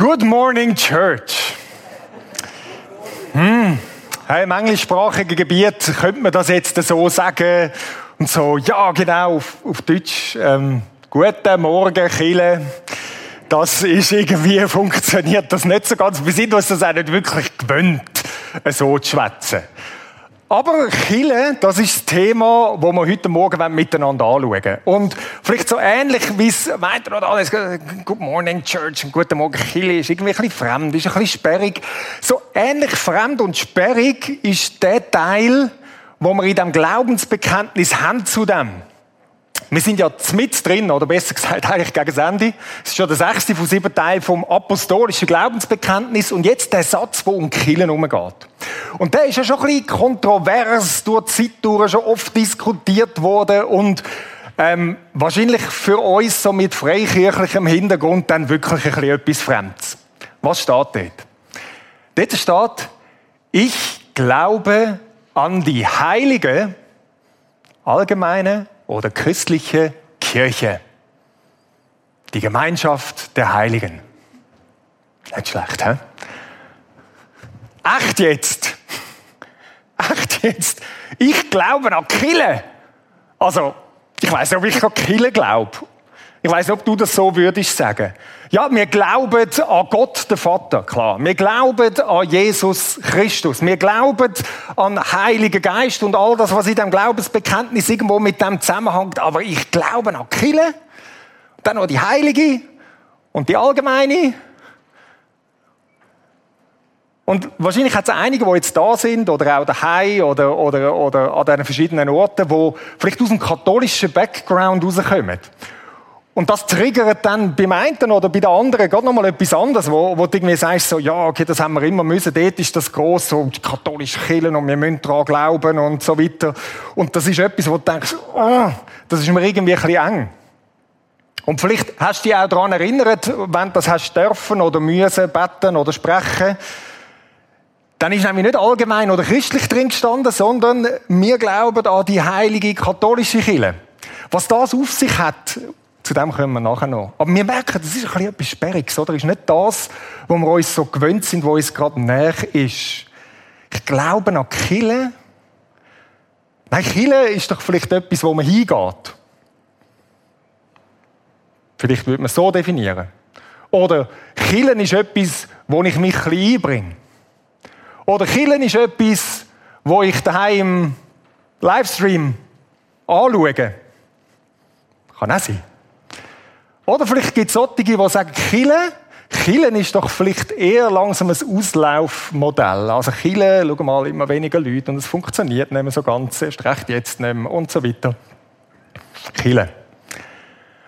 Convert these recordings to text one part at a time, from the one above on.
Good morning, Church. Hm. Hey, Im englischsprachigen Gebiet könnte man das jetzt so sagen und so, ja, genau, auf, auf Deutsch, ähm, guten Morgen, Chile. Das ist irgendwie, funktioniert das nicht so ganz. Wir sind uns das auch nicht wirklich gewöhnt, so zu schwätzen. Aber Chile, das ist das Thema, das wir heute Morgen miteinander anschauen Und vielleicht so ähnlich, wie es meint ihr alles, Good Morning Church und Guten Morgen Chile, ist irgendwie ein bisschen fremd, ist ein bisschen sperrig. So ähnlich fremd und sperrig ist der Teil, wo wir in dem Glaubensbekenntnis haben zu dem. Wir sind ja mit drin, oder besser gesagt eigentlich gegen das Ende. Es ist schon der sechste von sieben Teilen vom apostolischen Glaubensbekenntnis und jetzt der Satz, wo um Killen umgeht. Und der ist ja schon ein bisschen kontrovers durch die Zeit durch, schon oft diskutiert worden und ähm, wahrscheinlich für uns so mit freikirchlichem Hintergrund dann wirklich ein bisschen etwas Fremdes. Was steht dort? Dort steht, ich glaube an die heilige, allgemeine oder christliche Kirche. Die Gemeinschaft der Heiligen. Nicht schlecht, hä? Echt jetzt? Echt jetzt? Ich glaube an Kille. Also, ich weiß nicht, ob ich an Kille glaube. Ich weiß nicht, ob du das so würdest sagen. Ja, wir glauben an Gott, den Vater, klar. Wir glauben an Jesus Christus. Wir glauben an Heiligen Geist und all das, was in dem Glaubensbekenntnis irgendwo mit dem zusammenhängt. Aber ich glaube an Kille, dann noch die Heilige und die Allgemeine. Und wahrscheinlich hat es einige, die jetzt da sind, oder auch daheim, oder, oder, oder an diesen verschiedenen Orten, die vielleicht aus dem katholischen Background rauskommen. Und das triggert dann beim einen oder bei der anderen gerade nochmal etwas anderes, wo, wo du irgendwie sagst, so, ja, okay, das haben wir immer müssen, dort ist das gross, so die katholische Kirche und wir müssen daran glauben und so weiter. Und das ist etwas, wo du denkst, oh, das ist mir irgendwie ein bisschen eng. Und vielleicht hast du dich auch daran erinnert, wenn du das hast dürfen oder müssen, beten oder sprechen, dann ist nämlich nicht allgemein oder christlich drin gestanden, sondern wir glauben an die heilige katholische Kirche. Was das auf sich hat, zu dem kommen wir nachher noch. Aber wir merken, das ist ein bisschen etwas Sperriges, oder? Das ist nicht das, wo wir uns so gewöhnt sind, wo uns gerade näher ist. Ich glaube an Kille. Nein, Kille ist doch vielleicht etwas, wo man hingeht. Vielleicht würde man es so definieren. Oder Killen ist etwas, wo ich mich ein bisschen einbringe. Oder Killen ist etwas, wo ich daheim im Livestream anschaue. Kann auch sein. Oder vielleicht gibt es solche, die sagen, Kille, Killen ist doch vielleicht eher langsam ein Auslaufmodell. Also Kille, schau mal, immer weniger Leute und es funktioniert nicht mehr so ganz, erst recht jetzt nicht mehr und so weiter. Kille.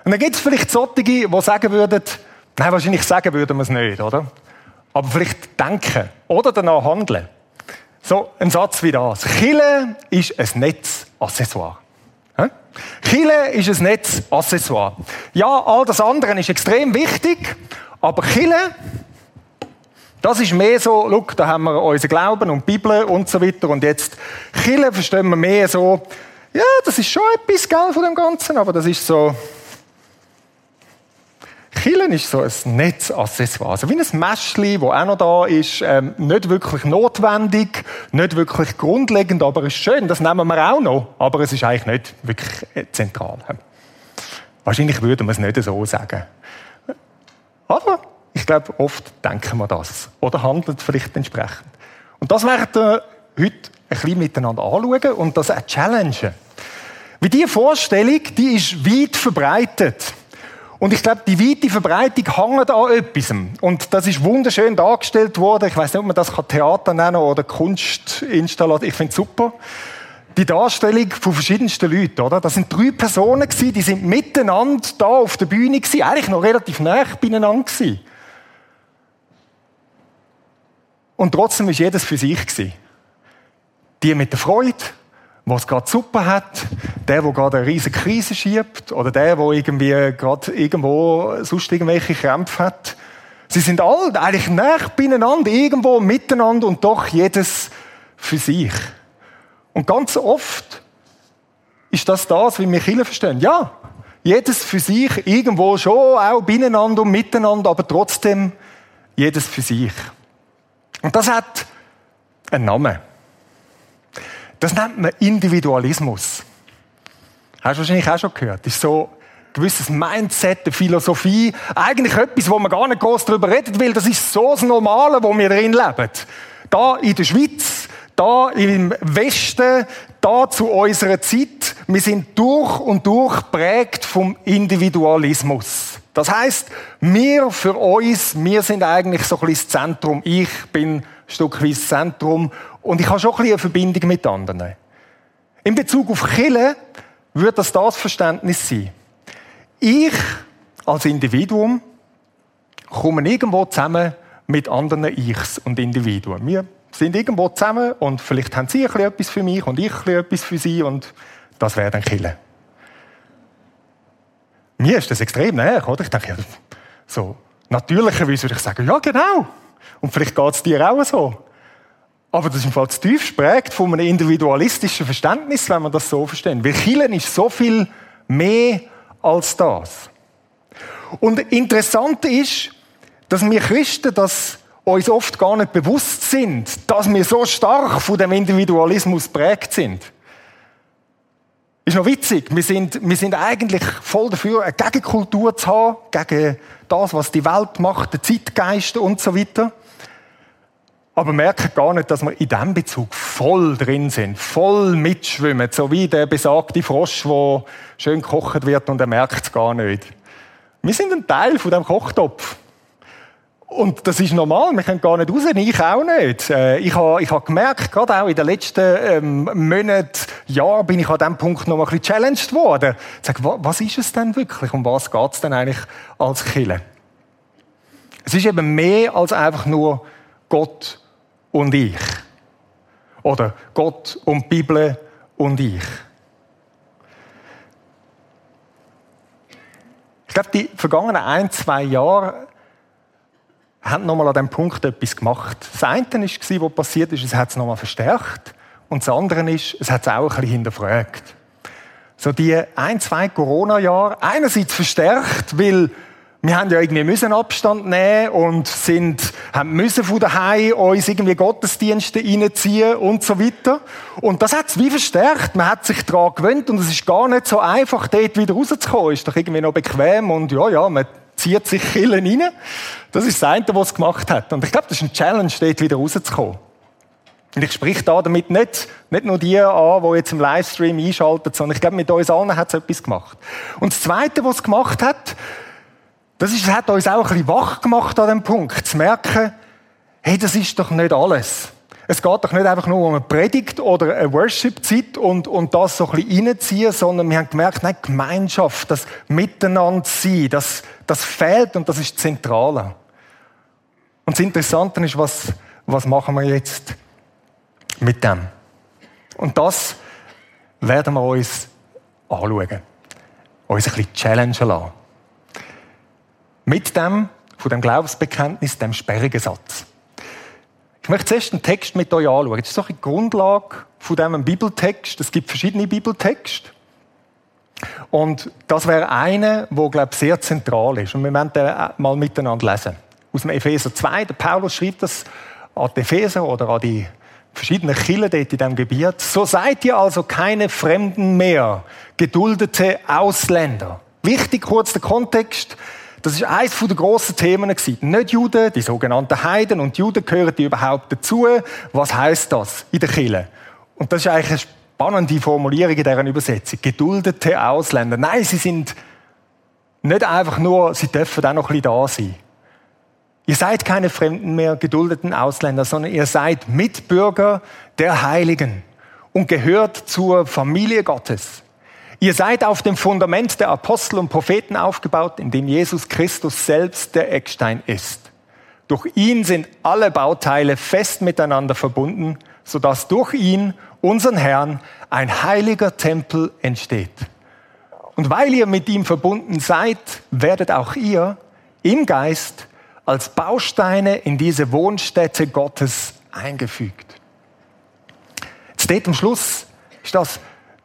Und dann gibt es vielleicht solche, die sagen würden, nein, wahrscheinlich sagen würden wir es nicht, oder? Aber vielleicht denken oder danach handeln. So, ein Satz wie das. Kille ist ein Netzaccessoire. Chile ist ein Netzaccessoire. Ja, all das andere ist extrem wichtig, aber Chile, das ist mehr so, look, da haben wir unseren Glauben und die Bibel und so weiter. Und jetzt, Chile verstehen wir mehr so, ja, das ist schon etwas, gell, von dem Ganzen, aber das ist so, Killen ist so ein Netzaccessoire. Also wie ein Mäschli, das auch noch da ist. Ähm, nicht wirklich notwendig, nicht wirklich grundlegend, aber es ist schön. Das nehmen wir auch noch. Aber es ist eigentlich nicht wirklich äh, zentral. Wahrscheinlich würde man es nicht so sagen. Aber ich glaube, oft denken wir das. Oder handeln vielleicht entsprechend. Und das werden wir heute ein bisschen miteinander anschauen und das auch challengen. Wie diese Vorstellung, die ist weit verbreitet. Und ich glaube, die weite Verbreitung hängt an etwas. Und das ist wunderschön dargestellt worden. Ich weiß nicht, ob man das Theater nennen kann oder Kunstinstallation. Ich finde es super. Die Darstellung von verschiedensten Leuten, oder? Das sind drei Personen gewesen, die sind miteinander da auf der Bühne gewesen, eigentlich noch relativ nah beieinander gewesen. Und trotzdem ist jedes für sich gewesen. Die mit der Freude, was gerade super hat, der, der gerade eine riesige Krise schiebt, oder der, der irgendwie gerade irgendwo sonst irgendwelche Krämpfe hat. Sie sind alle eigentlich nah beieinander, irgendwo miteinander und doch jedes für sich. Und ganz oft ist das das, wie wir Kirche verstehen. Ja, jedes für sich, irgendwo schon auch beieinander und miteinander, aber trotzdem jedes für sich. Und das hat einen Namen. Das nennt man Individualismus. Hast du wahrscheinlich auch schon gehört. Das ist so ein gewisses Mindset, eine Philosophie. Eigentlich etwas, wo man gar nicht groß darüber redet will. Das ist so das Normale, wo wir drin leben. Da in der Schweiz, da im Westen, da zu unserer Zeit. Wir sind durch und durch prägt vom Individualismus. Das heißt, wir für uns, wir sind eigentlich so ein bisschen das Zentrum. Ich bin Stückweise das Zentrum und ich habe schon ein bisschen eine Verbindung mit anderen. In Bezug auf Kille wird das das Verständnis sein. Ich als Individuum komme irgendwo zusammen mit anderen Ichs und Individuen. Wir sind irgendwo zusammen und vielleicht haben sie etwas für mich und ich etwas für sie und das wäre dann Kille. Mir ist das extrem näher, oder? Ich denke, ja, so natürlicherweise würde ich sagen, ja genau. Und vielleicht geht es dir auch so. Aber das ist im Fall tief prägt von einem individualistischen Verständnis, wenn man das so versteht. Weil Killen ist so viel mehr als das. Und interessant ist, dass wir Christen das uns oft gar nicht bewusst sind, dass wir so stark von dem Individualismus prägt sind. Ist noch witzig. Wir sind, wir sind eigentlich voll dafür, eine Gegenkultur zu haben, gegen das, was die Welt macht, den Zeitgeist und so weiter aber merken gar nicht, dass wir in diesem Bezug voll drin sind, voll mitschwimmen, so wie der besagte Frosch, der schön gekocht wird und er merkt es gar nicht. Wir sind ein Teil von dem Kochtopf. Und das ist normal, wir können gar nicht raus, ich auch nicht. Äh, ich habe, ich habe gemerkt, gerade auch in den letzten ähm, Monaten, Jahren, bin ich an diesem Punkt noch mal ein bisschen challenged worden. Ich sage, was ist es denn wirklich? Um was geht es denn eigentlich als Kille? Es ist eben mehr als einfach nur Gott und ich. Oder Gott und die Bibel und ich. Ich glaube, die vergangenen ein, zwei Jahre haben nochmal an diesem Punkt etwas gemacht. Das eine war, was passiert ist, es hat es nochmal verstärkt. Und das andere ist, es hat es auch ein bisschen hinterfragt. So die ein, zwei Corona-Jahre, einerseits verstärkt, weil wir haben ja irgendwie müssen Abstand nehmen und sind, haben müssen von daheim uns irgendwie Gottesdienste reinziehen und so weiter. Und das hat es wie verstärkt. Man hat sich daran gewöhnt und es ist gar nicht so einfach, dort wieder rauszukommen. Ist doch irgendwie noch bequem und ja, ja, man zieht sich Killen rein. Das ist das eine, was es gemacht hat. Und ich glaube, das ist ein Challenge, dort wieder rauszukommen. Und ich sprich da damit nicht, nicht nur die an, die jetzt im Livestream einschalten, sondern ich glaube, mit uns allen hat es etwas gemacht. Und das Zweite, was es gemacht hat, das, ist, das hat uns auch ein bisschen wach gemacht an dem Punkt, zu merken, hey, das ist doch nicht alles. Es geht doch nicht einfach nur um eine Predigt oder eine Worship-Zeit und, und das so ein bisschen reinziehen, sondern wir haben gemerkt, nein, Gemeinschaft, das Miteinander sein, das, das fehlt und das ist zentral. Und das Interessante ist, was, was machen wir jetzt mit dem? Und das werden wir uns anschauen. Uns ein bisschen challengen lassen. Mit dem, von dem Glaubensbekenntnis, dem sperrigen Satz. Ich möchte zuerst einen Text mit euch anschauen. Das ist so die Grundlage von diesem Bibeltext. Es gibt verschiedene Bibeltexte. Und das wäre einer, der, glaube ich, sehr zentral ist. Und wir werden den mal miteinander lesen. Aus dem Epheser 2. Der Paulus schreibt das an die Epheser oder an die verschiedenen Kirchen dort in diesem Gebiet. So seid ihr also keine Fremden mehr, geduldete Ausländer. Wichtig kurz der Kontext. Das ist eines der grossen Themen gewesen. Nicht Juden, die sogenannten Heiden und Juden gehören die überhaupt dazu. Was heißt das in der Kirche? Und das ist eigentlich eine spannende Formulierung in deren Übersetzung. Geduldete Ausländer. Nein, sie sind nicht einfach nur, sie dürfen auch noch ein bisschen da sein. Ihr seid keine Fremden mehr, geduldeten Ausländer, sondern ihr seid Mitbürger der Heiligen und gehört zur Familie Gottes. Ihr seid auf dem Fundament der Apostel und Propheten aufgebaut, in dem Jesus Christus selbst der Eckstein ist. Durch ihn sind alle Bauteile fest miteinander verbunden, sodass durch ihn, unseren Herrn, ein heiliger Tempel entsteht. Und weil ihr mit ihm verbunden seid, werdet auch ihr im Geist als Bausteine in diese Wohnstätte Gottes eingefügt. Jetzt steht am Schluss, ist das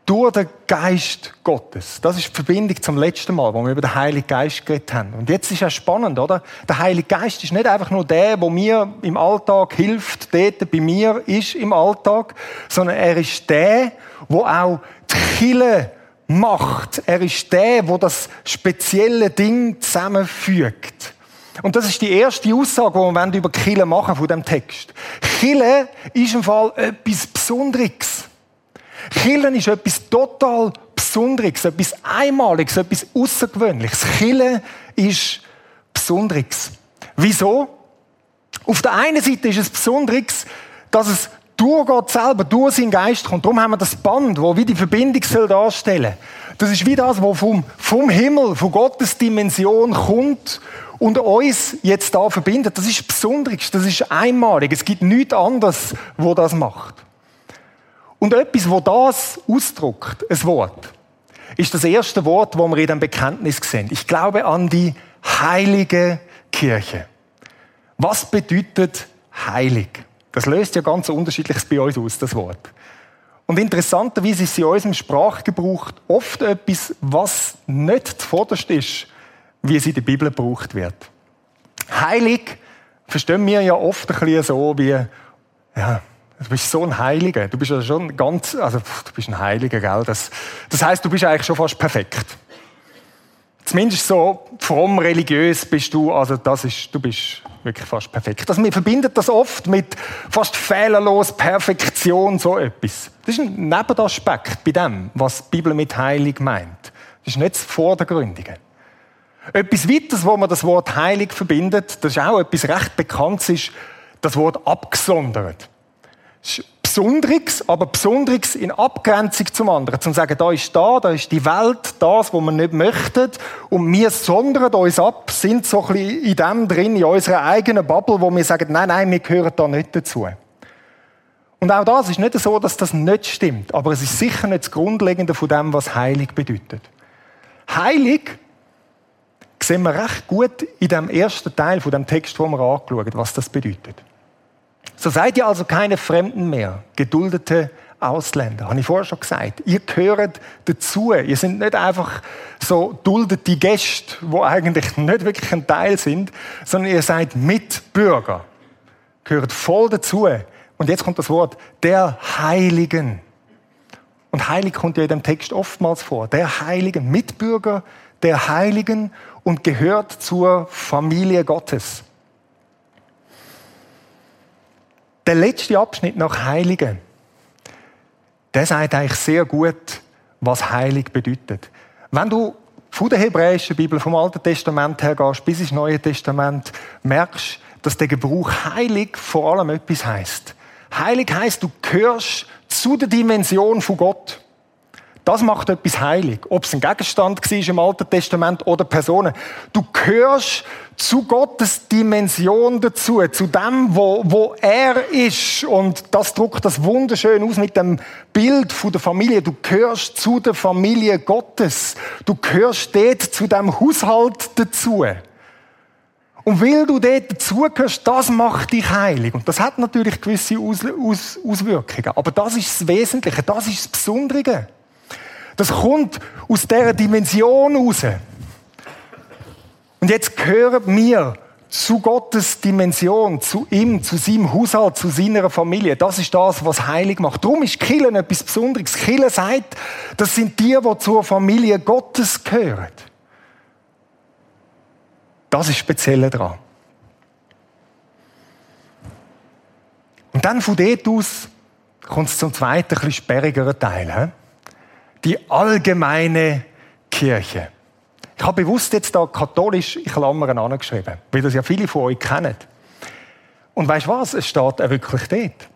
durch den Geist Gottes. Das ist die Verbindung zum letzten Mal, wo wir über den Heiligen Geist geredet haben. Und jetzt ist ja spannend, oder? Der Heilige Geist ist nicht einfach nur der, wo mir im Alltag hilft, dort bei mir ist im Alltag, sondern er ist der, wo auch die Kille macht. Er ist der, wo das spezielle Ding zusammenfügt. Und das ist die erste Aussage, die wir über Kille machen von dem Text. Kille ist im Fall etwas Besonderes. Killen ist etwas total Besonderes, etwas Einmaliges, etwas Außergewöhnliches. Killen ist Besonderes. Wieso? Auf der einen Seite ist es Besonderes, dass es durch Gott selber, durch seinen Geist kommt. Darum haben wir das Band, wo wie die Verbindung soll darstellen. Das ist wie das, was vom, vom Himmel, von Gottes Dimension kommt und uns jetzt da verbindet. Das ist Besonderes, das ist einmalig. Es gibt nichts anderes, wo das macht. Und etwas, wo das ausdrückt, ein Wort, ist das erste Wort, wo wir in dem Bekenntnis sehen. Ich glaube an die heilige Kirche. Was bedeutet heilig? Das löst ja ganz unterschiedliches bei uns aus, das Wort. Und interessanterweise ist in unserem Sprachgebrauch oft etwas, was nicht zuvorderst ist, wie es in der Bibel gebraucht wird. Heilig verstehen wir ja oft ein bisschen so wie, ja, Du bist so ein Heiliger. Du bist ja schon ganz, also du bist ein Heiliger, gell? Das, das heißt, du bist eigentlich schon fast perfekt. Zumindest so fromm religiös bist du, also das ist, du bist wirklich fast perfekt. Also, wir verbinden das oft mit fast fehlerlos Perfektion, so etwas. Das ist ein Nebenaspekt bei dem, was die Bibel mit heilig meint. Das ist nicht das Vordergründige. Etwas weiteres, wo man das Wort heilig verbindet, das ist auch etwas recht Bekanntes, ist das Wort abgesondert. Besonderes, aber Besonderes in Abgrenzung zum anderen. Zum sagen, da ist da, da ist die Welt, das, was wir nicht möchten. Und wir sondern uns ab, sind so ein bisschen in dem drin, in unserer eigenen Bubble, wo wir sagen, nein, nein, wir gehören da nicht dazu. Und auch das ist nicht so, dass das nicht stimmt. Aber es ist sicher nicht das Grundlegende von dem, was heilig bedeutet. Heilig sehen wir recht gut in dem ersten Teil von dem Text, wo wir angeschaut was das bedeutet. So seid ihr also keine Fremden mehr, geduldete Ausländer. Habe ich vorher schon gesagt. Ihr gehört dazu. Ihr seid nicht einfach so duldete Gäste, wo eigentlich nicht wirklich ein Teil sind, sondern ihr seid Mitbürger. Gehört voll dazu. Und jetzt kommt das Wort der Heiligen. Und heilig kommt ja in dem Text oftmals vor. Der Heiligen, Mitbürger der Heiligen und gehört zur Familie Gottes. Der letzte Abschnitt nach Heiligen, der sagt eigentlich sehr gut, was heilig bedeutet. Wenn du von der hebräischen Bibel, vom Alten Testament her gehst, bis ins Neue Testament, merkst, dass der Gebrauch heilig vor allem etwas heißt. Heilig heißt, du gehörst zu der Dimension von Gott. Das macht etwas heilig. Ob es ein Gegenstand war im Alten Testament oder Personen. Du gehörst zu Gottes Dimension dazu, zu dem, wo, wo er ist. Und das druckt das wunderschön aus mit dem Bild von der Familie. Du gehörst zu der Familie Gottes. Du gehörst dort zu dem Haushalt dazu. Und weil du dort dazugehörst, das macht dich heilig. Und das hat natürlich gewisse Aus, Aus, Auswirkungen. Aber das ist das Wesentliche, das ist das Besondere. Das kommt aus dieser Dimension raus. Und jetzt gehören wir zu Gottes Dimension, zu ihm, zu seinem Haushalt, zu seiner Familie. Das ist das, was heilig macht. Darum ist Killen etwas Besonderes. Killen sagt, das sind die, die zur Familie Gottes gehören. Das ist speziell dran. Und dann von dort aus kommt es zum zweiten, bisschen sperrigeren Teil die allgemeine Kirche. Ich habe bewusst jetzt da katholisch in Klammern angeschrieben, weil das ja viele von euch kennen. Und weißt du was? Es steht auch wirklich dort.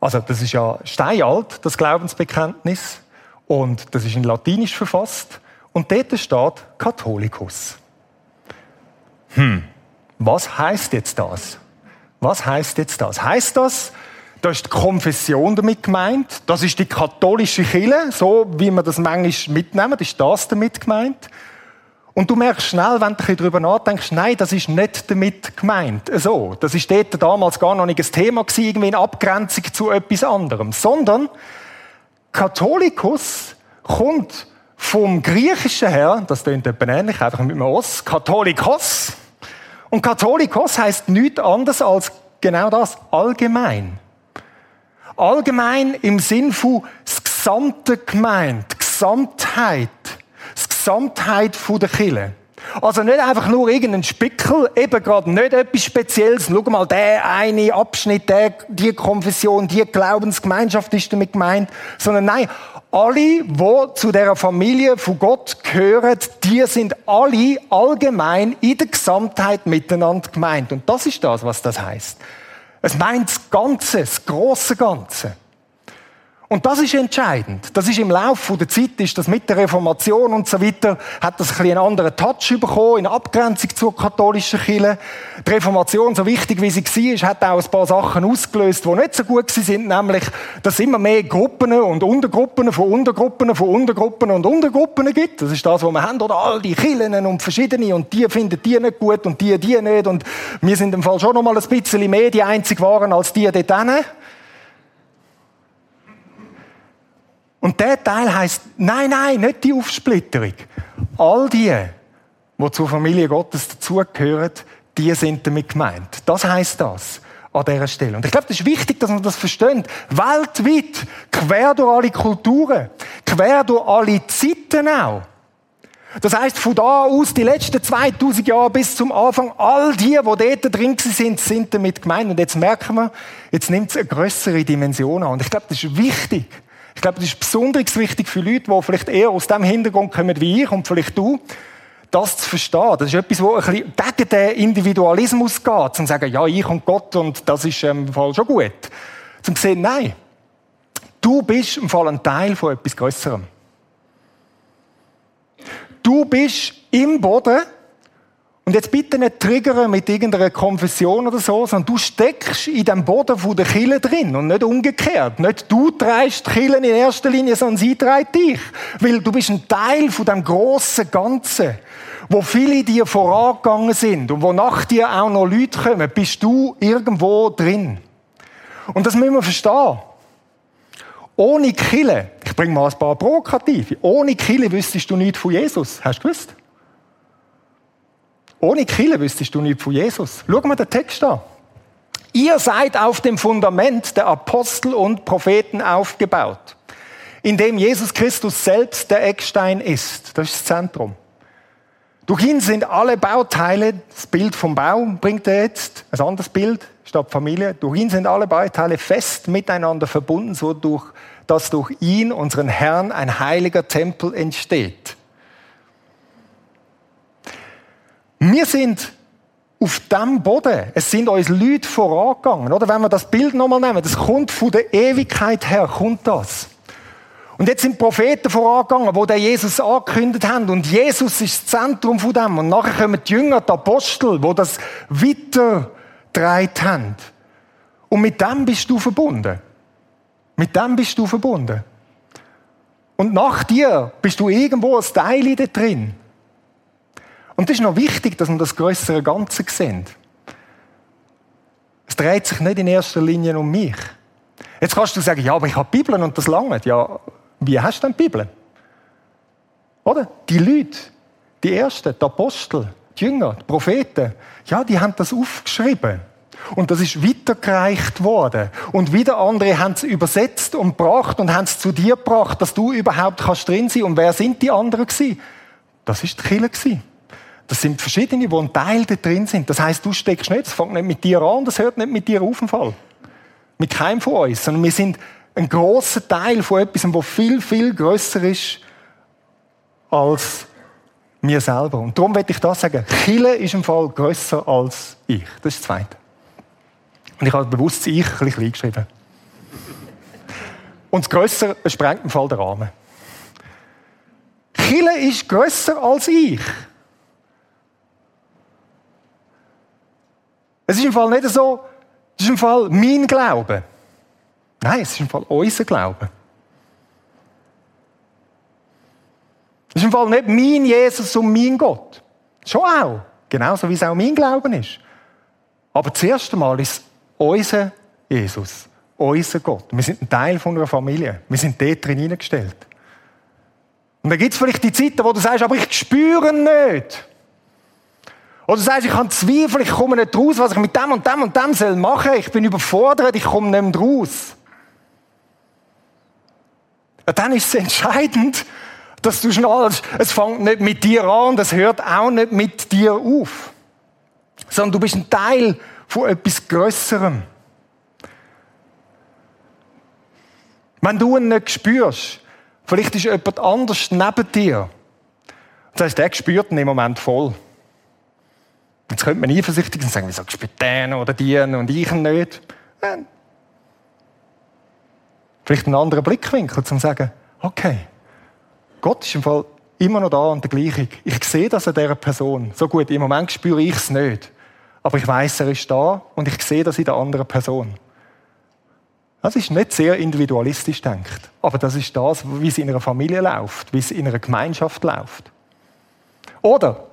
Also, das ist ja steinalt, das Glaubensbekenntnis. Und das ist in Latinisch verfasst. Und dort steht Katholicus. Hm, was heißt jetzt das? Was heißt jetzt das? Heißt das, da ist die Konfession damit gemeint. Das ist die katholische Kirche, so wie man das manchmal mitnehmen, ist das damit gemeint. Und du merkst schnell, wenn du darüber nachdenkst, nein, das ist nicht damit gemeint. So, das ist dort damals gar noch nicht ein Thema gewesen, irgendwie in Abgrenzung zu etwas anderem. Sondern Katholikus kommt vom Griechischen her, das klingt etwa ähnlich, einfach mit einem Os, Katholikos. Und Katholikos heißt nichts anderes als genau das, allgemein. Allgemein im Sinn von das gesamte Gemeinde, Gesamtheit, das Gesamtheit der Kirche. Also nicht einfach nur irgendein Spickel, eben gerade nicht etwas Spezielles. Schau mal, der eine Abschnitt, der, die Konfession, die Glaubensgemeinschaft ist damit gemeint. Sondern nein, alle, die zu der Familie von Gott gehören, die sind alle allgemein in der Gesamtheit miteinander gemeint. Und das ist das, was das heißt. Es meint das Ganze, das große Ganze. Und das ist entscheidend. Das ist im Laufe der Zeit, ist das mit der Reformation und so weiter, hat das ein bisschen einen anderen Touch bekommen, in Abgrenzung zur katholischen Kirche. Die Reformation, so wichtig wie sie war, hat auch ein paar Sachen ausgelöst, die nicht so gut sind, nämlich, dass es immer mehr Gruppen und Untergruppen von Untergruppen von Untergruppen und Untergruppen gibt. Das ist das, was wir haben, oder all die Kirchen und verschiedene und die finden die nicht gut und die die nicht und wir sind im Fall schon noch mal ein bisschen mehr die einzig waren als die dort hinten. Und der Teil heißt, nein, nein, nicht die Aufsplitterung. All die, die zur Familie Gottes dazugehören, die sind damit gemeint. Das heißt das an dieser Stelle. Und ich glaube, das ist wichtig, dass man das versteht. Weltweit, quer durch alle Kulturen, quer durch alle Zeiten auch. Das heißt, von da aus, die letzten 2000 Jahre bis zum Anfang, all die, die dort drin sind, sind damit gemeint. Und jetzt merken wir, jetzt nimmt es eine größere Dimension an. Und ich glaube, das ist wichtig, ich glaube, das ist besonders wichtig für Leute, die vielleicht eher aus dem Hintergrund kommen wie ich und vielleicht du, das zu verstehen. Das ist etwas, wo ein bisschen gegen den Individualismus geht, zum sagen, ja, ich und Gott und das ist im Fall schon gut. Zum sehen, nein, du bist im Fall ein Teil von etwas Größerem. Du bist im Boden und jetzt bitte nicht triggern mit irgendeiner Konfession oder so, sondern du steckst in dem Boden von der Kille drin und nicht umgekehrt. Nicht du treibst die Kille in erster Linie, sondern sie treibt dich. Weil du bist ein Teil von dem grossen Ganzen, wo viele dir vorangegangen sind und wo nach dir auch noch Leute kommen, bist du irgendwo drin. Und das müssen wir verstehen. Ohne Kille, ich bringe mal ein paar Provokative, ohne Kille wüsstest du nichts von Jesus. Hast du gewusst? Ohne Kille wüsstest du nicht von Jesus. Schau mal den Text an. Ihr seid auf dem Fundament der Apostel und Propheten aufgebaut, in dem Jesus Christus selbst der Eckstein ist. Das ist das Zentrum. Durch ihn sind alle Bauteile, das Bild vom Bau bringt er jetzt, ein anderes Bild statt Familie. Durch ihn sind alle Bauteile fest miteinander verbunden, so durch, dass durch ihn, unseren Herrn, ein heiliger Tempel entsteht. Wir sind auf dem Boden. Es sind uns Leute vorangegangen. Oder wenn wir das Bild nochmal nehmen, das kommt von der Ewigkeit her, kommt das. Und jetzt sind Propheten vorangegangen, wo der Jesus angekündigt haben. Und Jesus ist das Zentrum von dem. Und nachher kommen die Jünger, die Apostel, wo das weitergetragen haben. Und mit dem bist du verbunden. Mit dem bist du verbunden. Und nach dir bist du irgendwo ein Teil da drin. Und es ist noch wichtig, dass wir das größere Ganze sehen. Es dreht sich nicht in erster Linie um mich. Jetzt kannst du sagen, ja, aber ich habe Bibeln und das lange. Ja, wie hast du denn die Bibel? Oder? Die Leute, die Ersten, die Apostel, die Jünger, die Propheten, ja, die haben das aufgeschrieben. Und das ist weitergereicht worden. Und wieder andere haben es übersetzt und gebracht und haben es zu dir gebracht, dass du überhaupt kannst drin sein. Und wer sind die anderen gewesen? Das ist die Kirche das sind verschiedene, die ein Teil da drin sind. Das heißt, du steckst nicht, das fängt nicht mit dir an, das hört nicht mit dir auf im Fall. Mit keinem von uns, sondern wir sind ein großer Teil von etwas, was viel, viel größer ist als mir selber. Und darum werde ich das sagen. Chile ist im Fall größer als ich. Das ist das Zweite. Und ich habe bewusst Ich ein bisschen klein geschrieben. Und das Größere sprengt im Fall den Rahmen. Chile ist größer als ich. Es ist im Fall nicht so, es ist im Fall mein Glaube. Nein, es ist im Fall unser Glaube. Es ist im Fall nicht mein Jesus und mein Gott. Schon auch. Genauso wie es auch mein Glauben ist. Aber das erste Mal ist unser Jesus unser Gott. Wir sind ein Teil von einer Familie. Wir sind dort drin hineingestellt. Und dann gibt es vielleicht die Zeiten, wo du sagst, aber ich spüre nicht. Oder du sagst, ich habe Zweifel, ich komme nicht raus, was ich mit dem und dem und dem soll machen. Ich bin überfordert, ich komme nicht raus. Ja, dann ist es entscheidend, dass du schnallst, es fängt nicht mit dir an, das hört auch nicht mit dir auf. Sondern du bist ein Teil von etwas Größerem. Wenn du ihn nicht spürst, vielleicht ist jemand anders neben dir. Das heißt, der spürt ihn im Moment voll. Jetzt könnte man eifersüchtig sein und sagen, wieso spürt der oder die und ich nicht? Vielleicht einen anderen Blickwinkel, um zu sagen, okay, Gott ist im Fall immer noch da und der gleiche. Ich sehe das an dieser Person. So gut, im Moment spüre ich es nicht. Aber ich weiß, er ist da und ich sehe das in der anderen Person. Das ist nicht sehr individualistisch denkt. Aber das ist das, wie es in einer Familie läuft, wie es in einer Gemeinschaft läuft. Oder,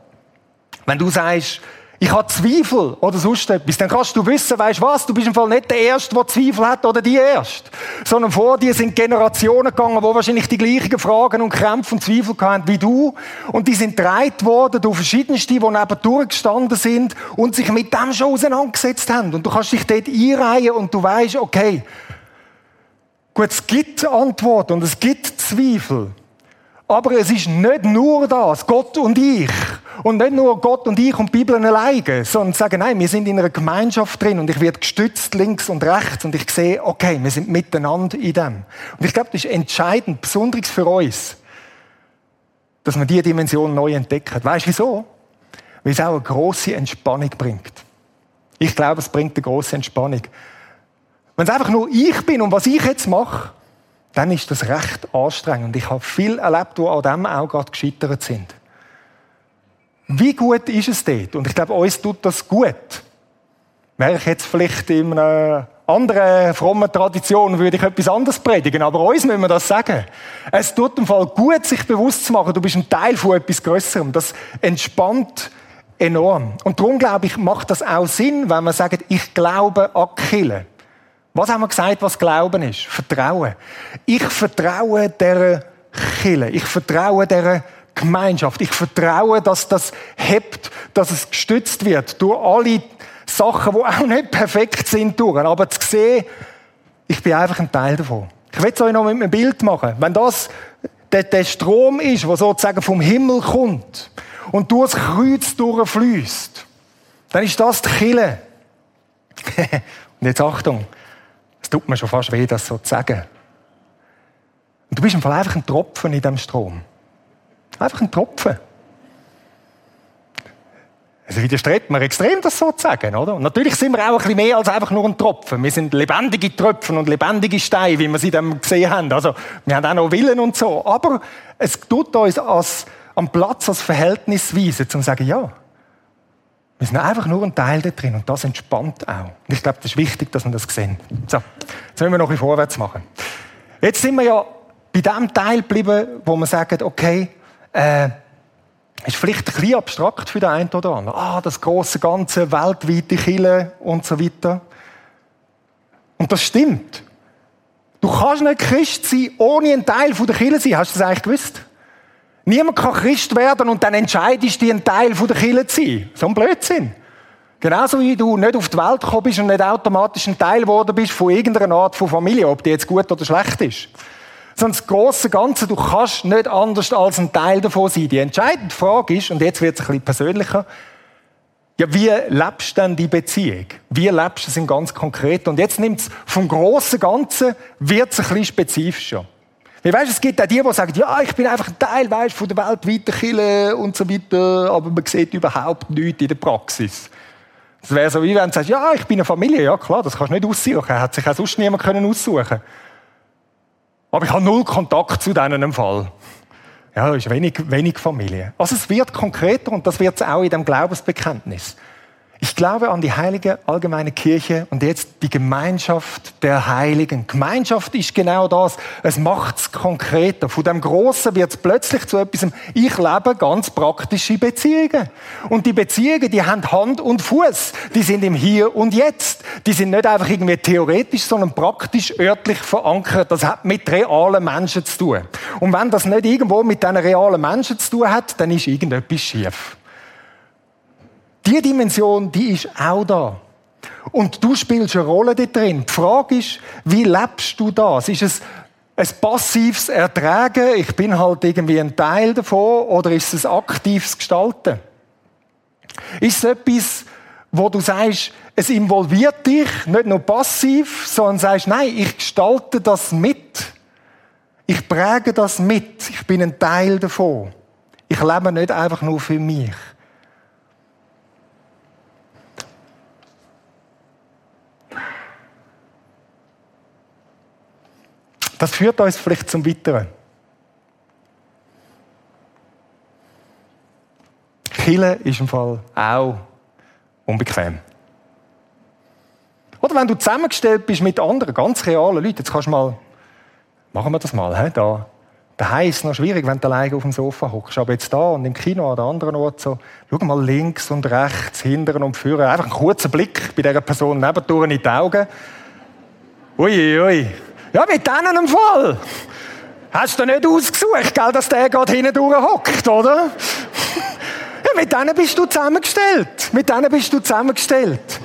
wenn du sagst, ich habe Zweifel oder sonst etwas, dann kannst du wissen, weißt was, du bist im Fall nicht der Erste, der Zweifel hat oder die Erste. Sondern vor dir sind Generationen gegangen, wo wahrscheinlich die gleichen Fragen und Krämpfe und Zweifel hatten wie du. Und die sind dreit worden durch verschiedenste, die neben durchgestanden sind und sich mit dem schon auseinandergesetzt haben. Und du kannst dich dort einreihen und du weißt, okay, gut, es gibt Antworten und es gibt Zweifel. Aber es ist nicht nur das, Gott und ich. Und nicht nur Gott und ich und die Bibel alleine, sondern sagen, nein, wir sind in einer Gemeinschaft drin und ich werde gestützt links und rechts und ich sehe, okay, wir sind miteinander in dem. Und ich glaube, das ist entscheidend, besonders für uns, dass man diese Dimension neu entdeckt. Weißt du wieso? Weil es auch eine große Entspannung bringt. Ich glaube, es bringt eine große Entspannung. Wenn es einfach nur ich bin und was ich jetzt mache, dann ist das recht anstrengend. Und ich habe viel erlebt, die an dem auch gerade gescheitert sind. Wie gut ist es dort? Und ich glaube, uns tut das gut. Wäre ich jetzt vielleicht in einer anderen frommen Tradition, würde ich etwas anderes predigen. Aber uns müssen wir das sagen. Es tut im Fall gut, sich bewusst zu machen, du bist ein Teil von etwas Größerem. Das entspannt enorm. Und darum, glaube ich, macht das auch Sinn, wenn man sagt, ich glaube an Kille. Was haben wir gesagt, was Glauben ist? Vertrauen. Ich vertraue der Kille. Ich vertraue der Gemeinschaft. Ich vertraue, dass das hebt, dass es gestützt wird durch alle Sachen, die auch nicht perfekt sind, durch. Aber zu sehen, ich bin einfach ein Teil davon. Ich will es euch noch mit einem Bild machen. Wenn das der, der Strom ist, der sozusagen vom Himmel kommt und durch das Kreuz durchfließt, dann ist das die Kille. und jetzt Achtung, es tut mir schon fast weh, das so zu sagen. Und du bist im Fall einfach ein Tropfen in diesem Strom. Einfach ein Tropfen. Also widerstrebt mir extrem, das so zu sagen, oder? Und natürlich sind wir auch ein bisschen mehr als einfach nur ein Tropfen. Wir sind lebendige Tröpfen und lebendige Steine, wie wir sie dann gesehen haben. Also, wir haben auch noch Willen und so. Aber es tut uns als, am Platz als Verhältnisweise, um zu sagen, ja, wir sind einfach nur ein Teil da drin und das entspannt auch. Und ich glaube, das ist wichtig, dass wir das sehen. So, jetzt müssen wir noch ein bisschen vorwärts machen. Jetzt sind wir ja bei dem Teil geblieben, wo wir sagen, okay, äh, ist vielleicht ein bisschen abstrakt für den einen oder anderen. Ah, das große Ganze, weltweite Kille und so weiter. Und das stimmt. Du kannst nicht Christ sein, ohne ein Teil der Kille sein. Hast du das eigentlich gewusst? Niemand kann Christ werden und dann entscheidest du, ein Teil der Kille zu sein. So ein Blödsinn. Genauso wie du nicht auf die Welt gekommen bist und nicht automatisch ein Teil geworden bist von irgendeiner Art von Familie, ob die jetzt gut oder schlecht ist sondern das große Ganze, du kannst nicht anders als ein Teil davon sein. Die entscheidende Frage ist, und jetzt wird es ein bisschen persönlicher, ja, wie lebst du denn die Beziehung? Wie lebst du es im ganz konkret? Und jetzt nimmt es vom großen Ganzen, wird es ein bisschen spezifischer. Wie weißt, es gibt auch die, die sagen, ja, ich bin einfach ein Teil, weißt, von der weltweiten Kille und so weiter, aber man sieht überhaupt nichts in der Praxis. Das wäre so, wie wenn du sagst, ja, ich bin eine Familie. Ja, klar, das kannst du nicht aussuchen. Hat sich auch sonst niemand können aussuchen aber ich habe null Kontakt zu denen im Fall. Ja, das ist wenig, wenig Familie. Also es wird konkreter und das wird es auch in dem Glaubensbekenntnis. Ich glaube an die heilige allgemeine Kirche und jetzt die Gemeinschaft der Heiligen. Gemeinschaft ist genau das. Es macht es konkreter. Von dem Großen wird es plötzlich zu etwas. Ich lebe ganz praktische Beziehungen. Und die Beziehungen, die haben Hand und Fuß. Die sind im Hier und Jetzt. Die sind nicht einfach irgendwie theoretisch, sondern praktisch örtlich verankert. Das hat mit realen Menschen zu tun. Und wenn das nicht irgendwo mit diesen realen Menschen zu tun hat, dann ist irgendetwas schief. Die Dimension, die ist auch da. Und du spielst eine Rolle da drin. Die Frage ist, wie lebst du das? Ist es ein passives Ertragen, ich bin halt irgendwie ein Teil davon, oder ist es ein aktives Gestalten? Ist es etwas, wo du sagst, es involviert dich, nicht nur passiv, sondern sagst, nein, ich gestalte das mit. Ich präge das mit. Ich bin ein Teil davon. Ich lebe nicht einfach nur für mich. Das führt uns vielleicht zum Weiteren. Kille ist im Fall auch unbequem. Oder wenn du zusammengestellt bist mit anderen, ganz realen Leuten, jetzt kannst du mal, machen wir das mal, he, da. Daheim ist es noch schwierig, wenn du alleine auf dem Sofa hockst. Aber jetzt da und im Kino an anderen Ort so, schau mal links und rechts, hinteren und vorne. Einfach einen kurzen Blick bei dieser Person nebendurch in die Augen. Ui, ui, ja, mit denen im Fall. Hast du nicht ausgesucht, gell, dass der gerade hinten durchhockt, oder? Ja, mit denen bist du zusammengestellt. Mit denen bist du zusammengestellt.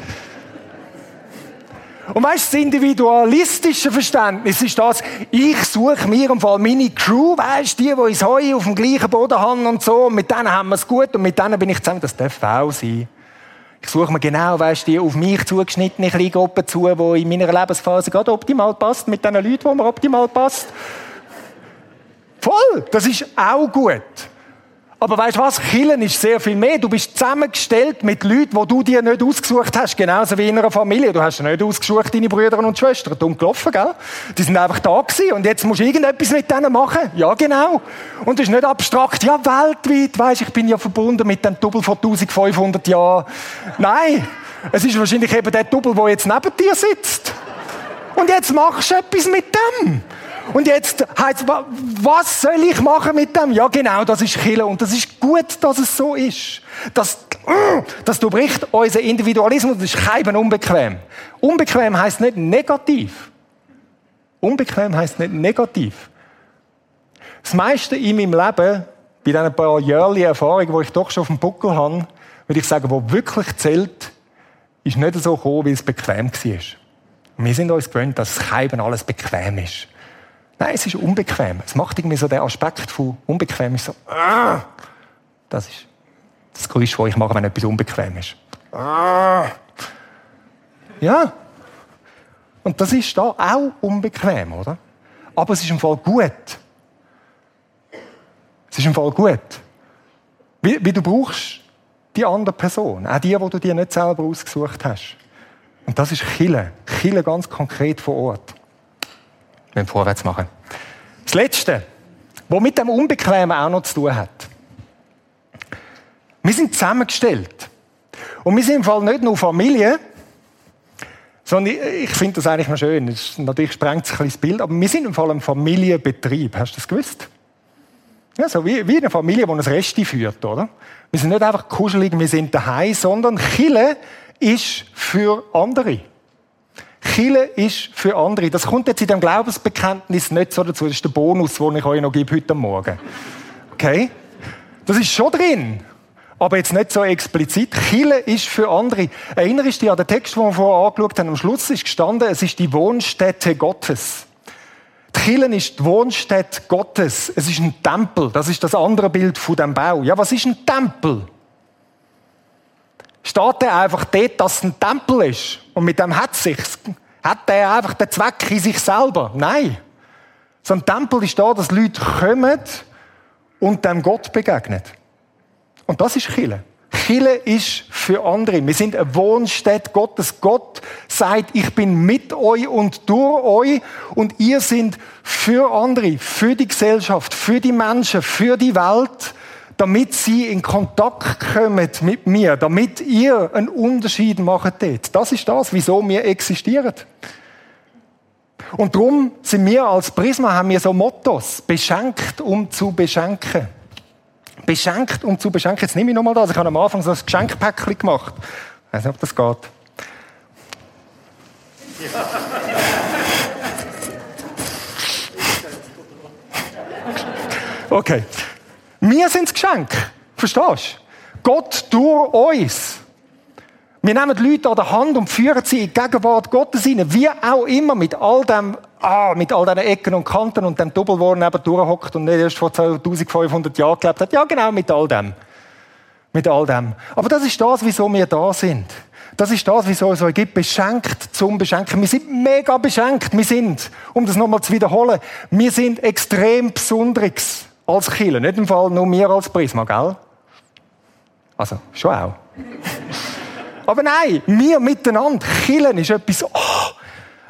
Und weißt, das individualistische Verständnis ist das, ich suche mir im Fall meine Crew, weißt, die, die ins Heu auf dem gleichen Boden haben und so, und mit denen haben wir es gut und mit denen bin ich zusammen, das darf auch sein. Ich suche mir genau, weißt die auf mich zugeschnittene kleine Gruppe zu, die in meiner Lebensphase gerade optimal passt, mit den Leuten, wo mir optimal passt. Voll! Das ist auch gut. Aber weißt du was? Killen ist sehr viel mehr. Du bist zusammengestellt mit Leuten, die du dir nicht ausgesucht hast. Genauso wie in einer Familie. Du hast nicht ausgesucht, deine Brüder und Schwestern. Dumm gelaufen, gell? Die sind einfach da gewesen. Und jetzt musst du irgendetwas mit denen machen. Ja, genau. Und das ist nicht abstrakt. Ja, weltweit. Weißt ich bin ja verbunden mit dem Double von 1500 Jahren. Nein. Es ist wahrscheinlich eben der Double, der jetzt neben dir sitzt. Und jetzt machst du etwas mit dem. Und jetzt heißt was soll ich machen mit dem? Ja, genau, das ist Killer. Und das ist gut, dass es so ist. Das, das bricht unser Individualismus. Das ist kein unbequem. Unbequem heißt nicht negativ. Unbequem heißt nicht negativ. Das meiste in meinem Leben, bei diesen paar jährlichen Erfahrungen, die ich doch schon auf dem Buckel habe, würde ich sagen, wo wirklich zählt, ist nicht so gekommen, wie es bequem war. Wir sind uns gewöhnt, dass das Keiben alles bequem ist. Nein, es ist unbequem. Es macht irgendwie so den Aspekt von unbequem. Ist so, ah, das ist das Geräusch, das ich mache, wenn etwas unbequem ist. Ah. Ja. Und das ist da auch unbequem, oder? Aber es ist im Fall gut. Es ist im Fall gut. Wie, wie du brauchst die andere Person. Auch die, die du dir nicht selber ausgesucht hast. Und das ist Chile. Chile ganz konkret vor Ort wir vorwärts machen. Das Letzte, was mit dem Unbequemen auch noch zu tun hat. Wir sind zusammengestellt. Und wir sind im Fall nicht nur Familie, sondern ich, finde das eigentlich noch schön. Das natürlich sprengt sich ein bisschen das Bild, aber wir sind im Fall ein Familienbetrieb. Hast du das gewusst? Ja, so wie, wie eine Familie, die ein Resti führt, oder? Wir sind nicht einfach kuschelig, wir sind daheim, sondern Chile ist für andere. Chile ist für andere. Das kommt jetzt in dem Glaubensbekenntnis nicht so dazu. Das ist der Bonus, den ich euch noch gebe heute Morgen. Okay? Das ist schon drin. Aber jetzt nicht so explizit. Chile ist für andere. Erinnerst du dich an den Text, den wir vorher angeschaut haben? Am Schluss ist gestanden, es ist die Wohnstätte Gottes. Die ist die Wohnstätte Gottes. Es ist ein Tempel. Das ist das andere Bild von dem Bau. Ja, was ist ein Tempel? Steht der einfach dort, dass es ein Tempel ist? Und mit dem hat sich's. Hat der einfach den Zweck in sich selber? Nein. So ein Tempel ist da, dass Leute kommen und dem Gott begegnen. Und das ist Chile. Chile ist für andere. Wir sind eine Wohnstätte Gottes. Gott sagt, ich bin mit euch und durch euch und ihr sind für andere, für die Gesellschaft, für die Menschen, für die Welt damit sie in Kontakt kommen mit mir, damit ihr einen Unterschied macht dort. Das ist das, wieso wir existieren. Und darum sind wir als Prisma, haben wir so Mottos. Beschenkt, um zu beschenken. Beschenkt, um zu beschenken. Jetzt nehme ich nochmal das. Ich habe am Anfang so ein Geschenkpäckchen gemacht. Ich weiß nicht, ob das geht. Okay. Wir sind das Geschenk. Verstehst du? Gott durch uns. Wir nehmen die Leute an der Hand und führen sie in die Gegenwart Gottes hinein. Wie auch immer, mit all dem, ah, mit all diesen Ecken und Kanten und dem Doppel, wo er neben durchhockt und nicht erst vor 2500 Jahren gelebt hat. Ja, genau, mit all dem. Mit all dem. Aber das ist das, wieso wir da sind. Das ist das, wieso es euch gibt, beschenkt zum Beschenken. Wir sind mega beschenkt. Wir sind, um das nochmal zu wiederholen, wir sind extrem Besonderes als Killer. Nicht im Fall nur wir als Prisma, gell? Also, schon auch. Aber nein, wir miteinander. Killen ist etwas, oh,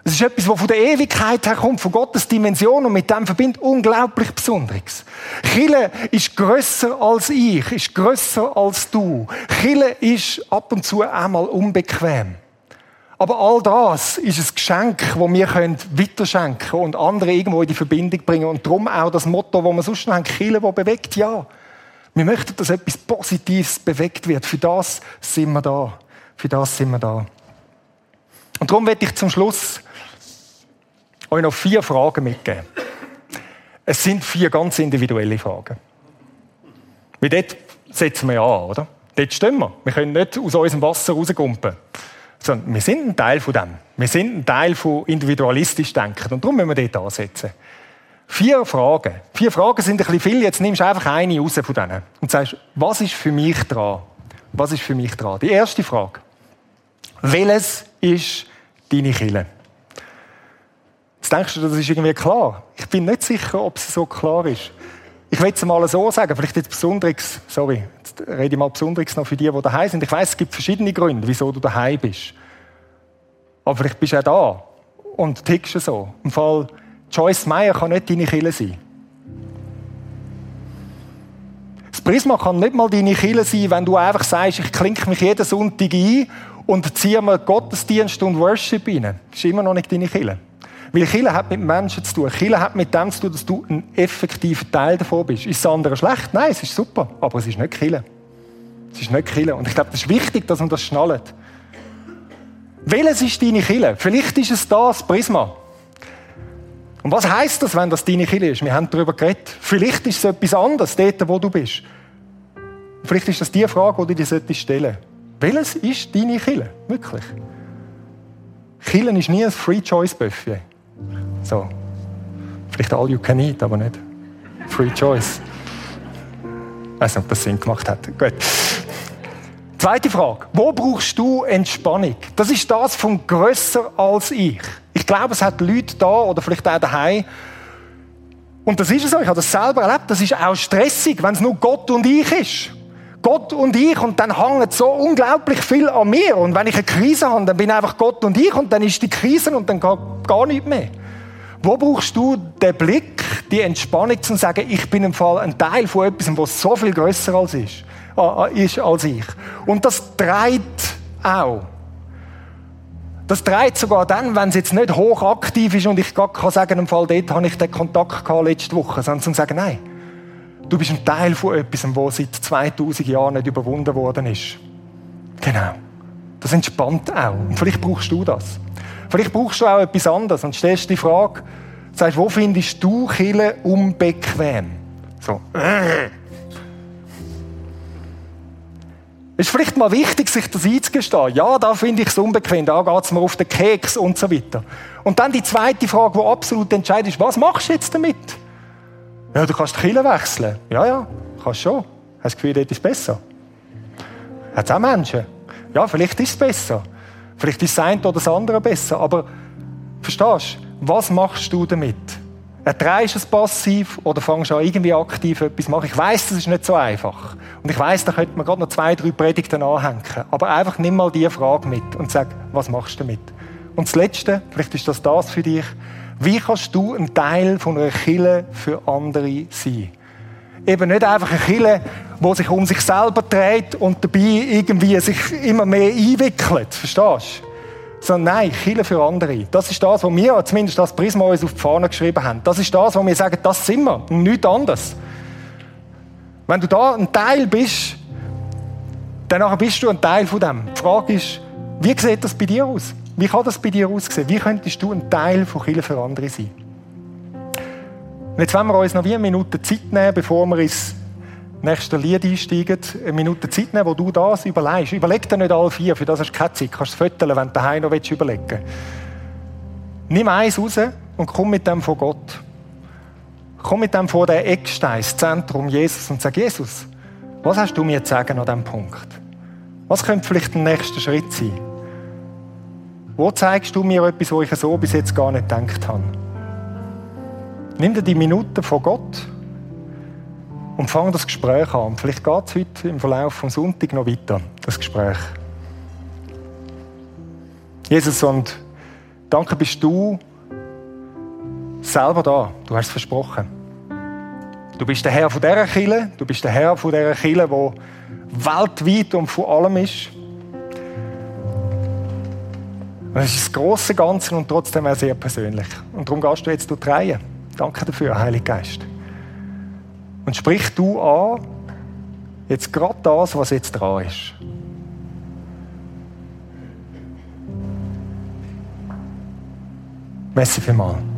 es ist etwas, was von der Ewigkeit herkommt, von Gottes Dimension und mit dem verbindet unglaublich Besonderes. Chile ist grösser als ich, ist grösser als du. Chile ist ab und zu einmal unbequem. Aber all das ist ein Geschenk, das wir weiterschenken können und andere irgendwo in die Verbindung bringen. Und darum auch das Motto, das wir sonst noch haben, Chile, das bewegt, ja. Wir möchten, dass etwas Positives bewegt wird. Für das sind wir da. Für das sind wir da. Und darum werde ich zum Schluss euch noch vier Fragen mitgeben. Es sind vier ganz individuelle Fragen. Weil dort setzen wir ja an, oder? Dort stehen wir. Wir können nicht aus unserem Wasser rausgumpen. Sondern wir sind ein Teil von dem. Wir sind ein Teil von individualistisch denken. Und darum müssen wir dort ansetzen. Vier Fragen. Vier Fragen sind ein bisschen viel. Jetzt nimmst du einfach eine raus von denen. Und sagst, was ist für mich dran? Was ist für mich dran? Die erste Frage. Welches ist deine Kille? Jetzt denkst du, das ist irgendwie klar. Ich bin nicht sicher, ob es so klar ist. Ich will es mal so sagen, vielleicht jetzt Besonderes, sorry, jetzt rede ich mal Besonderes noch für die, die daheim sind. Ich weiß, es gibt verschiedene Gründe, wieso du daheim bist. Aber vielleicht bist du auch da und tickst so. Im Fall Joyce Meyer kann nicht deine Kille sein. Das Prisma kann nicht mal deine Kille sein, wenn du einfach sagst, ich klinke mich jeden Sonntag ein und ziehe mir Gottesdienst und Worship rein. Das ist immer noch nicht deine Kille. Weil Kille hat mit Menschen zu tun. Kille hat mit dem zu tun, dass du ein effektiver Teil davon bist. Ist das andere schlecht? Nein, es ist super. Aber es ist nicht Kille. Es ist nicht Kille. Und ich glaube, das ist wichtig, dass man das schnallt. Welches ist deine Kille? Vielleicht ist es das Prisma. Und was heißt das, wenn das deine Kille ist? Wir haben darüber geredet. Vielleicht ist es etwas anderes, dort, wo du bist. Vielleicht ist das die Frage, die du dir stellen solltest. Welches ist deine Kille? Wirklich? Killen ist nie ein Free-Choice-Buffet. So. Vielleicht all you can eat, aber nicht Free Choice. Ich weiß nicht, ob das Sinn gemacht hat. Gut. Zweite Frage. Wo brauchst du Entspannung? Das ist das von grösser als ich. Ich glaube, es hat Leute da oder vielleicht auch daheim. Und das ist es so. Ich habe das selber erlebt. Das ist auch stressig, wenn es nur Gott und ich ist. Gott und ich und dann hängt so unglaublich viel an mir. Und wenn ich eine Krise habe, dann bin einfach Gott und ich und dann ist die Krise und dann gar nichts mehr. Wo brauchst du den Blick, die Entspannung zu sagen, ich bin im Fall ein Teil von etwas, was so viel größer als ist, ist als ich. Und das treibt auch. Das treibt sogar dann, wenn es jetzt nicht hochaktiv ist und ich gar kann sagen, im Fall dort habe ich den Kontakt gehabt letzte Woche, sondern zu sagen, nein, Du bist ein Teil von etwas, was seit 2000 Jahren nicht überwunden worden ist. Genau. Das entspannt auch. Und vielleicht brauchst du das. Vielleicht brauchst du auch etwas anderes und stellst die Frage, sagst, wo findest du Kille unbequem? So. Es ist vielleicht mal wichtig, sich das einzugestehen. Ja, da finde ich es unbequem, da geht es mir auf den Keks und so weiter. Und dann die zweite Frage, die absolut entscheidend ist, was machst du jetzt damit? Ja, du kannst die Kille wechseln. Ja, ja, kannst schon. Hast du das Gefühl, dort ist es besser? Hat es auch Menschen? Ja, vielleicht ist es besser. Vielleicht ist das eine oder das andere besser. Aber, verstehst du, was machst du damit? Ertreibst du es passiv oder fängst du an, irgendwie aktiv etwas zu machen? Ich weiss, das ist nicht so einfach. Und ich weiss, da könnte man gerade noch zwei, drei Predigten anhängen. Aber einfach nimm mal diese Frage mit und sag, was machst du damit? Und das Letzte, vielleicht ist das das für dich, wie kannst du ein Teil von einer Kille für andere sein? Eben nicht einfach eine Kille, wo sich um sich selber dreht und dabei irgendwie sich immer mehr einwickelt. Verstehst du? Sondern nein, Kille für andere. Das ist das, was wir, zumindest das Prisma uns auf die Fahne geschrieben haben. Das ist das, was wir sagen, das sind wir. Und nichts anderes. Wenn du da ein Teil bist, dann bist du ein Teil von dem. Die Frage ist, wie sieht das bei dir aus? Wie kann das bei dir aussehen? Wie könntest du ein Teil von Kille für andere sein? Und jetzt wollen wir uns noch wie eine Minute Zeit nehmen, bevor wir ins nächste Lied einsteigen. Eine Minute Zeit nehmen, wo du das überlegst. Überleg dir nicht alle vier, für das hast du keine Zeit. Du kannst es wenn du daheim noch überlegen willst. Nimm eins raus und komm mit dem von Gott. Komm mit dem vor der Eckstein, das Zentrum Jesus und sag, Jesus, was hast du mir zu sagen an diesem Punkt? Was könnte vielleicht der nächste Schritt sein? Wo zeigst du mir etwas, wo ich so bis jetzt gar nicht gedacht habe? Nimm dir die Minuten von Gott und fang das Gespräch an. Vielleicht geht es heute im Verlauf vom Sonntag noch weiter, das Gespräch. Jesus, und danke bist du selber da. Du hast es versprochen. Du bist der Herr von dieser Kille. Du bist der Herr von dieser Kille, wo weltweit und von allem ist. Das ist das große Ganze und trotzdem auch sehr persönlich. Und darum gehst du jetzt durch die Reihe. Danke dafür, Heiliger Geist. Und sprich du an, jetzt gerade das, was jetzt dran ist. Merci vielmals.